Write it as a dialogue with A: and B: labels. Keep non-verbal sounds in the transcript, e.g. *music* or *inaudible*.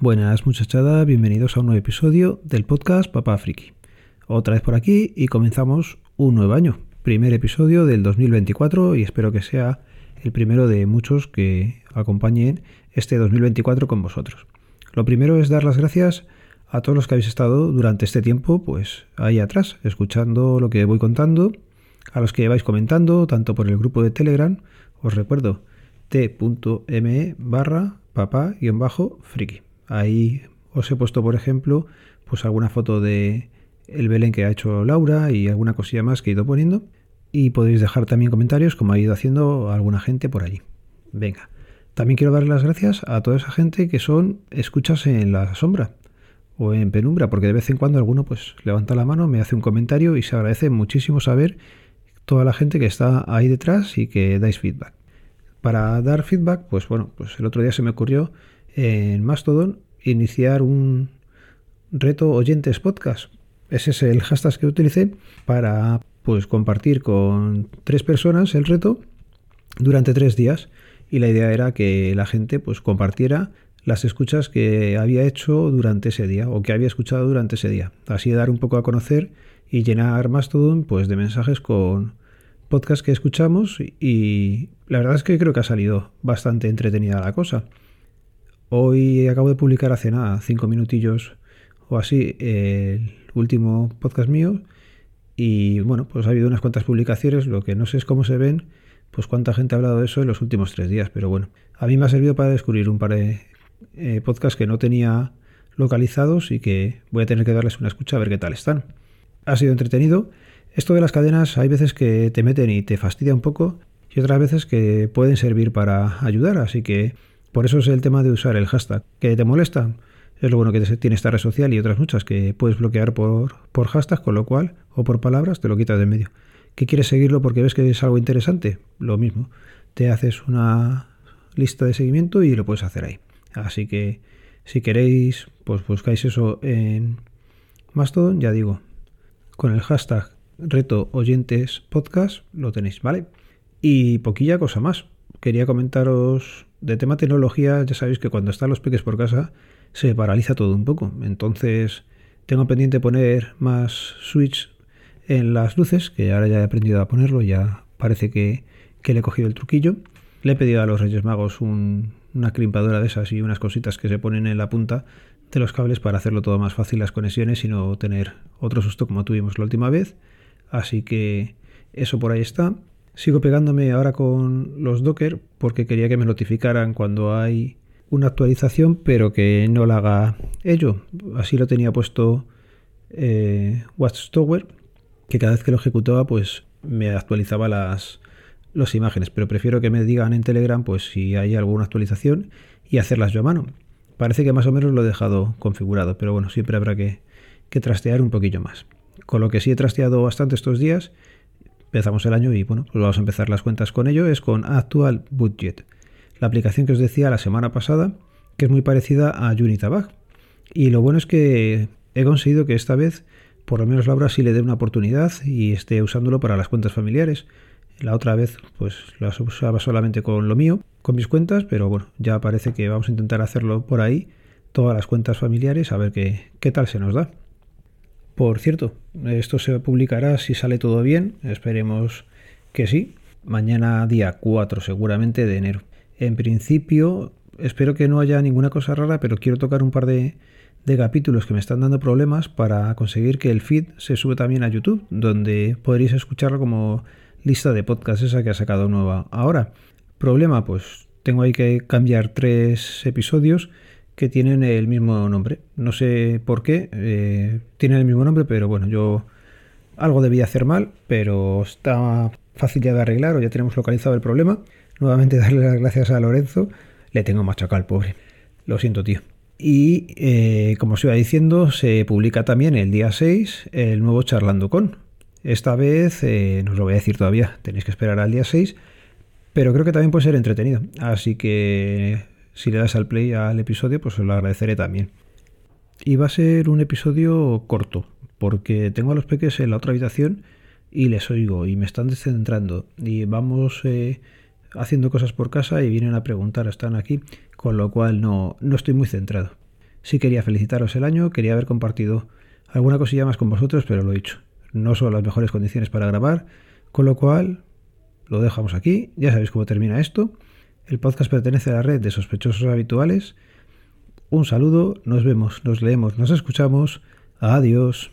A: Buenas muchachada, bienvenidos a un nuevo episodio del podcast Papá Friki. Otra vez por aquí y comenzamos un nuevo año. Primer episodio del 2024 y espero que sea el primero de muchos que acompañen este 2024 con vosotros. Lo primero es dar las gracias a todos los que habéis estado durante este tiempo, pues ahí atrás, escuchando lo que voy contando, a los que vais comentando, tanto por el grupo de Telegram, os recuerdo, t.me barra papá-friki. Ahí os he puesto, por ejemplo, pues alguna foto de el Belén que ha hecho Laura y alguna cosilla más que he ido poniendo. Y podéis dejar también comentarios como ha ido haciendo alguna gente por allí. Venga. También quiero darle las gracias a toda esa gente que son escuchas en la sombra o en penumbra, porque de vez en cuando alguno pues levanta la mano, me hace un comentario y se agradece muchísimo saber toda la gente que está ahí detrás y que dais feedback. Para dar feedback, pues bueno, pues el otro día se me ocurrió en Mastodon iniciar un reto oyentes podcast. Ese es el hashtag que utilicé para pues compartir con tres personas el reto durante tres días y la idea era que la gente pues compartiera las escuchas que había hecho durante ese día o que había escuchado durante ese día. Así dar un poco a conocer y llenar Mastodon pues de mensajes con podcasts que escuchamos y la verdad es que creo que ha salido bastante entretenida la cosa. Hoy acabo de publicar hace nada, cinco minutillos o así, el último podcast mío. Y bueno, pues ha habido unas cuantas publicaciones. Lo que no sé es cómo se ven, pues cuánta gente ha hablado de eso en los últimos tres días. Pero bueno, a mí me ha servido para descubrir un par de eh, podcasts que no tenía localizados y que voy a tener que darles una escucha a ver qué tal están. Ha sido entretenido. Esto de las cadenas hay veces que te meten y te fastidia un poco y otras veces que pueden servir para ayudar. Así que por eso es el tema de usar el hashtag. ¿Que te molesta? Es lo bueno que tiene esta red social y otras muchas que puedes bloquear por, por hashtag, con lo cual, o por palabras, te lo quitas de en medio. ¿Que quieres seguirlo porque ves que es algo interesante? Lo mismo. Te haces una lista de seguimiento y lo puedes hacer ahí. Así que si queréis, pues buscáis eso en Mastodon, ya digo, con el hashtag reto oyentes podcast lo tenéis, ¿vale? Y poquilla cosa más. Quería comentaros de tema tecnología, ya sabéis que cuando están los peques por casa se paraliza todo un poco. Entonces tengo pendiente poner más switch en las luces, que ahora ya he aprendido a ponerlo, ya parece que, le he cogido el truquillo. Le he pedido a los Reyes Magos una crimpadora de esas y unas cositas que se ponen en la punta de los cables para hacerlo todo más fácil las conexiones y no tener otro susto como tuvimos la última vez. Así que eso por ahí está. Sigo pegándome ahora con los Docker porque quería que me notificaran cuando hay una actualización, pero que no la haga ello. Así lo tenía puesto eh, Watchtower, que cada vez que lo ejecutaba, pues me actualizaba las, las imágenes. Pero prefiero que me digan en Telegram, pues si hay alguna actualización y hacerlas yo a mano. Parece que más o menos lo he dejado configurado, pero bueno, siempre habrá que, que trastear un poquillo más. Con lo que sí he trasteado bastante estos días empezamos el año y bueno, pues vamos a empezar las cuentas con ello, es con Actual Budget, la aplicación que os decía la semana pasada, que es muy parecida a Unitabag. Y lo bueno es que he conseguido que esta vez, por lo menos Laura sí le dé una oportunidad y esté usándolo para las cuentas familiares. La otra vez, pues las usaba solamente con lo mío, con mis cuentas, pero bueno, ya parece que vamos a intentar hacerlo por ahí, todas las cuentas familiares, a ver qué, qué tal se nos da. Por cierto, esto se publicará si sale todo bien, esperemos que sí, mañana día 4 seguramente de enero. En principio, espero que no haya ninguna cosa rara, pero quiero tocar un par de, capítulos que me están dando problemas para conseguir que el feed se sube también a YouTube, donde podréis escucharlo como lista de podcast esa que ha sacado nueva ahora. Problema, pues tengo ahí que cambiar tres episodios que tienen el mismo nombre. No sé por qué eh, tienen el mismo nombre, pero bueno, yo algo debía hacer mal, pero está fácil ya de arreglar o ya tenemos localizado el problema. Nuevamente *laughs* darle las gracias a Lorenzo. Le tengo machacado al pobre. Lo siento, tío. Y eh, como os iba diciendo, se publica también el día 6 el nuevo Charlando con. Esta vez eh, no os lo voy a decir todavía, tenéis que esperar al día 6, pero creo que también puede ser entretenido. Así que si le das al play al episodio, pues os lo agradeceré también. Y va a ser un episodio corto, porque tengo a los peques en la otra habitación y les oigo y me están descentrando y vamos eh, haciendo cosas por casa y vienen a preguntar, están aquí, con lo cual no, no estoy muy centrado. Sí quería felicitaros el año, quería haber compartido alguna cosilla más con vosotros, pero lo he dicho. No son las mejores condiciones para grabar, con lo cual lo dejamos aquí. Ya sabéis cómo termina esto. El podcast pertenece a la red de sospechosos habituales. Un saludo, nos vemos, nos leemos, nos escuchamos. Adiós.